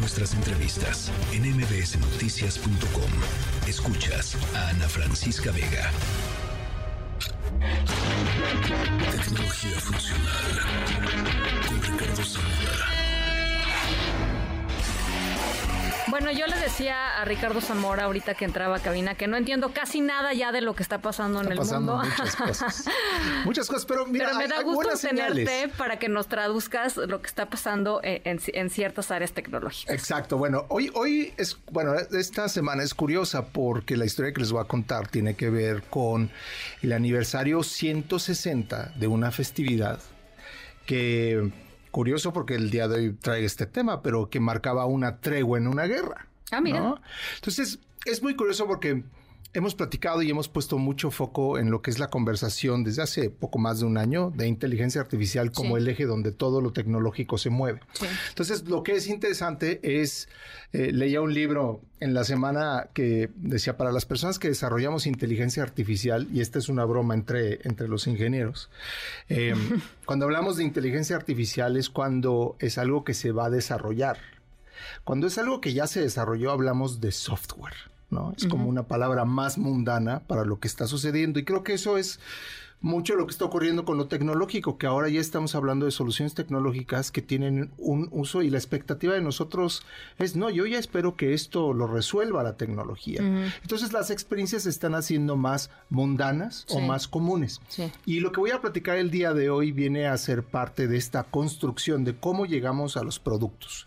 nuestras entrevistas en mbsnoticias.com. Escuchas a Ana Francisca Vega. Tecnología funcional con Ricardo Zamora. Bueno, yo le decía a Ricardo Zamora ahorita que entraba a cabina que no entiendo casi nada ya de lo que está pasando en el mundo. Muchas cosas. muchas cosas, pero mira, pero me da gusto tenerte para que nos traduzcas lo que está pasando en, ciertas áreas tecnológicas. Exacto. Bueno, hoy, hoy es, bueno, esta semana es curiosa porque la historia que les voy a contar tiene que ver con el aniversario 160 de una festividad que curioso porque el día de hoy trae este tema, pero que marcaba una tregua en una guerra. Ah, mira. Entonces, es muy curioso porque hemos platicado y hemos puesto mucho foco en lo que es la conversación desde hace poco más de un año de inteligencia artificial como el eje donde todo lo tecnológico se mueve. Entonces, lo que es interesante es, eh, leía un libro en la semana que decía, para las personas que desarrollamos inteligencia artificial, y esta es una broma entre, entre los ingenieros, eh, cuando hablamos de inteligencia artificial es cuando es algo que se va a desarrollar. Cuando es algo que ya se desarrolló, hablamos de software. ¿No? Es como una palabra más mundana para lo que está sucediendo y creo que eso es mucho lo que está ocurriendo con lo tecnológico, que ahora ya estamos hablando de soluciones tecnológicas que tienen un uso y la expectativa de nosotros es, no, yo ya espero que esto lo resuelva la tecnología. Entonces las experiencias se están haciendo más mundanas o más comunes. Y lo que voy a platicar el día de hoy viene a ser parte de esta construcción de cómo llegamos a los productos.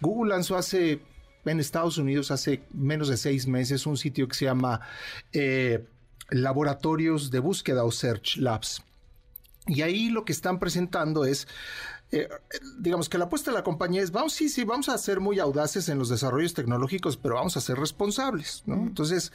Google lanzó hace en Estados Unidos hace menos de seis meses un sitio que se llama eh, Laboratorios de Búsqueda o Search Labs. Y ahí lo que están presentando es, eh, digamos que la apuesta de la compañía es, vamos, sí, sí, vamos a ser muy audaces en los desarrollos tecnológicos, pero vamos a ser responsables, ¿no? Entonces,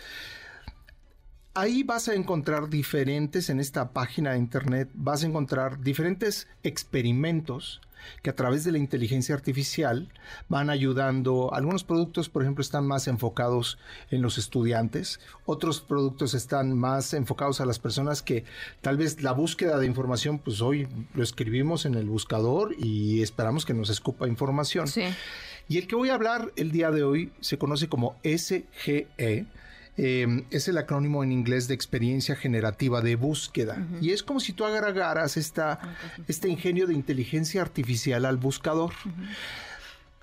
ahí vas a encontrar diferentes, en esta página de internet, vas a encontrar diferentes experimentos que a través de la inteligencia artificial van ayudando. Algunos productos, por ejemplo, están más enfocados en los estudiantes, otros productos están más enfocados a las personas que tal vez la búsqueda de información, pues hoy lo escribimos en el buscador y esperamos que nos escupa información. Y el que voy a hablar el día de hoy se conoce como SGE Em, es el acrónimo en inglés de experiencia generativa de búsqueda. Y es como si tú agregaras esta, este ingenio de inteligencia artificial al buscador.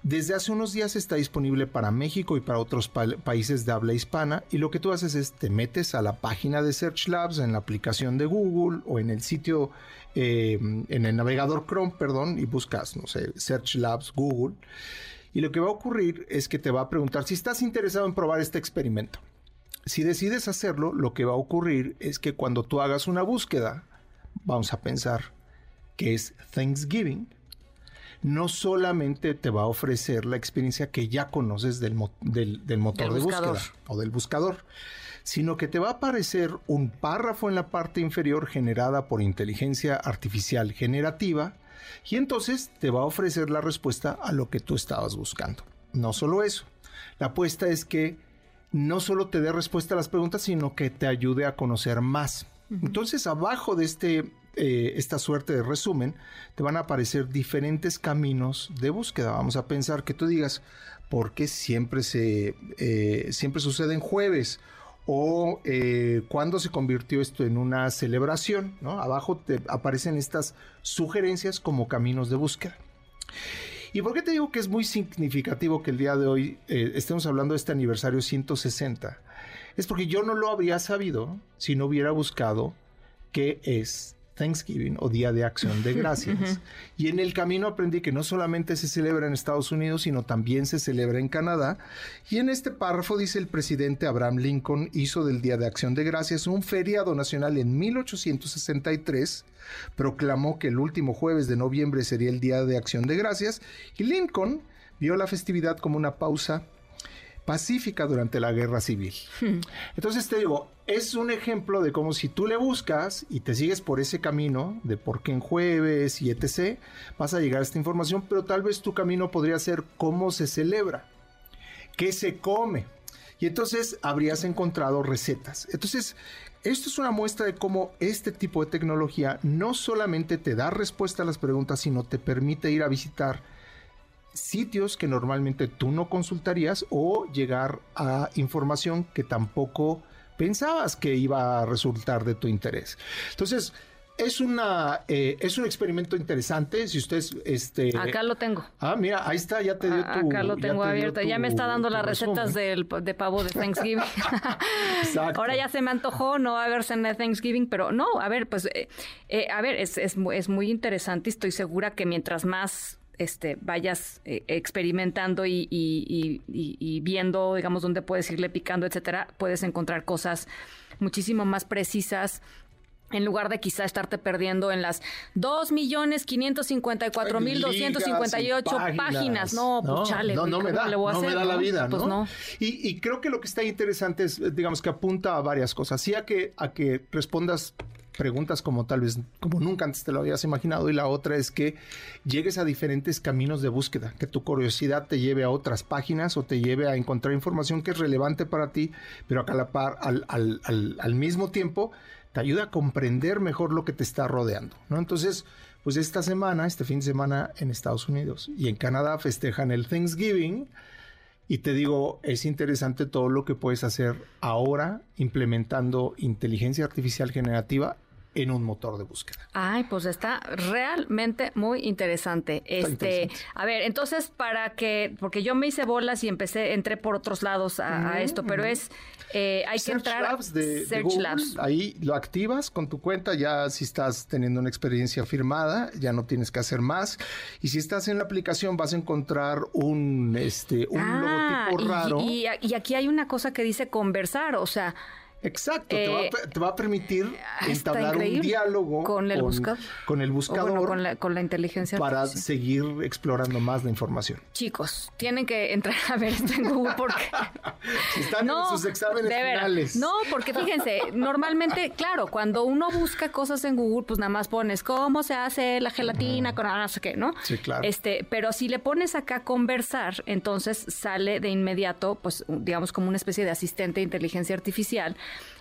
Desde hace unos días está disponible para México y para otros países de habla hispana y lo que tú haces es te metes a la página de Search Labs en la aplicación de Google o en el sitio, em, en el navegador Chrome, perdón, y buscas, no sé, Search Labs Google. Y lo que va a ocurrir es que te va a preguntar si estás interesado en probar este experimento. Si decides hacerlo, lo que va a ocurrir es que cuando tú hagas una búsqueda, vamos a pensar que es Thanksgiving, no solamente te va a ofrecer la experiencia que ya conoces del, motor de búsqueda o del buscador, sino que te va a aparecer un párrafo en la parte inferior generada por inteligencia artificial generativa y entonces te va a ofrecer la respuesta a lo que tú estabas buscando. No solo eso, la apuesta es que no solo te dé respuesta a las preguntas, sino que te ayude a conocer más. Entonces, abajo de este, eh, esta suerte de resumen, te van a aparecer diferentes caminos de búsqueda. Vamos a pensar que tú digas, ¿por qué siempre, se, eh, siempre sucede en jueves? o eh, cuándo se convirtió esto en una celebración, Abajo te aparecen estas sugerencias como caminos de búsqueda. ¿Y por qué te digo que es muy significativo que el día de hoy eh, estemos hablando de este aniversario 160? Es porque yo no lo habría sabido si no hubiera buscado qué es Thanksgiving o Día de Acción de Gracias. y en el camino aprendí que no solamente se celebra en Estados Unidos, sino también se celebra en Canadá. Y en este párrafo dice el presidente Abraham Lincoln hizo del Día de Acción de Gracias un feriado nacional en 1863, proclamó que el último jueves de noviembre sería el Día de Acción de Gracias y Lincoln vio la festividad como una pausa pacífica durante la guerra civil. Hmm. Entonces te digo, es un ejemplo de cómo si tú le buscas y te sigues por ese camino de por qué en jueves y etc., vas a llegar a esta información, pero tal vez tu camino podría ser cómo se celebra, qué se come. Y entonces habrías encontrado recetas. Entonces, esto es una muestra de cómo este tipo de tecnología no solamente te da respuesta a las preguntas, sino te permite ir a visitar sitios que normalmente tú no consultarías o llegar a información que tampoco pensabas que iba a resultar de tu interés. Entonces, es una eh, es un experimento interesante. Si ustedes este acá lo tengo. Ah, mira, ahí está, ya te dio tu. Acá lo tengo abierto. ya me está dando las recetas del, de pavo de Thanksgiving. Exacto. Ahora ya se me antojó no a ver cena de Thanksgiving, pero no, a ver, pues, eh, eh, a ver, es, es, es muy interesante. Estoy segura que mientras más este, vayas experimentando y, y, y, y, viendo, digamos, dónde puedes irle picando, etcétera, puedes encontrar cosas muchísimo más precisas en lugar de quizá estarte perdiendo en las 2.554.258 páginas. páginas. No, pues chale. No, no me da, no me da la vida, pues ¿no? Y, y, creo que lo que está interesante es, digamos, que apunta a varias cosas. Sí a que, a que respondas preguntas como tal vez como nunca antes te lo habías imaginado y la otra es que llegues a diferentes caminos de búsqueda, que tu curiosidad te lleve a otras páginas o te lleve a encontrar información que es relevante para ti, pero acá la par, al, al, al, al mismo tiempo te ayuda a comprender mejor lo que te está rodeando, ¿no? Entonces, pues esta semana, este fin de semana en Estados Unidos y en Canadá festejan el Thanksgiving y te digo, es interesante todo lo que puedes hacer ahora implementando inteligencia artificial generativa en un motor de búsqueda. Ay, pues está realmente muy interesante. este, a ver, entonces para que, porque yo me hice bolas y empecé, entré por otros lados a, esto, pero es, eh, hay que entrar Labs de, Search Labs. Ahí lo activas con tu cuenta, ya si estás teniendo una experiencia firmada, ya no tienes que hacer más. Y si estás en la aplicación, vas a encontrar un, este, un ah, logotipo raro. y aquí hay una cosa que dice conversar, o sea, Exacto, te, va, a eh, permitir entablar un diálogo con el buscador. Con el buscador. con, la, inteligencia Para seguir explorando más la información. Chicos, tienen que entrar a ver esto en Google porque. están en sus exámenes finales. No, porque fíjense, normalmente, claro, cuando uno busca cosas en Google, pues nada más pones cómo se hace la gelatina con no sé qué, ¿no? Sí, claro. Este, pero si le pones acá conversar, entonces sale de inmediato, pues, digamos, como una especie de asistente de inteligencia artificial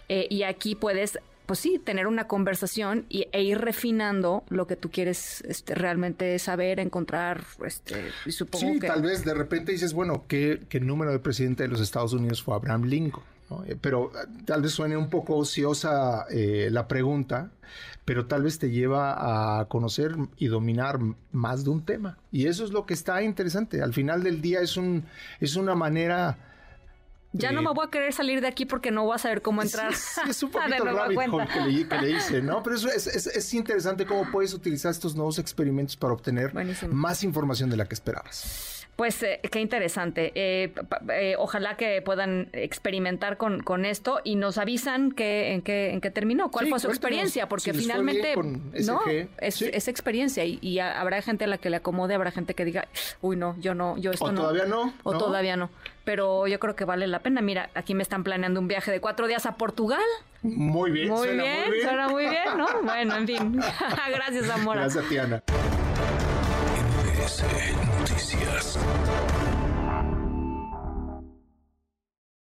eh, y aquí puedes pues sí, tener una conversación y, e ir refinando lo que tú quieres este, realmente saber, encontrar, este, y supongo sí, tal vez de repente dices, bueno, ¿qué, ¿qué, número de presidente de los Estados Unidos fue Abraham Lincoln? Eh, pero eh, tal vez suene un poco ociosa la pregunta, pero tal vez te lleva a conocer y dominar más de un tema. Y eso es lo que está interesante. Al final del día es, un, es una manera ya no me voy a querer salir de aquí porque no voy a saber cómo entrar. Sí, es un poquito el rabbit hole que le, que le, hice, ¿no? Pero eso es, es, es, interesante cómo puedes utilizar estos nuevos experimentos para obtener más información de la que esperabas. Pues eh, qué interesante. Eh, eh, ojalá que puedan experimentar con, con esto y nos avisan que, en, qué, en qué terminó, cuál fue su experiencia, porque finalmente no es, es experiencia y, habrá gente a la que le acomode, habrá gente que diga, uy no, yo no, yo esto o no. Todavía no. O todavía no. Pero yo creo que vale la pena. Mira, aquí me están planeando un viaje de cuatro días a Portugal. Muy bien, muy bien, muy bien. suena muy bien, ¿no? Bueno, en fin. Gracias, Amora. Gracias, Tiana. podcast.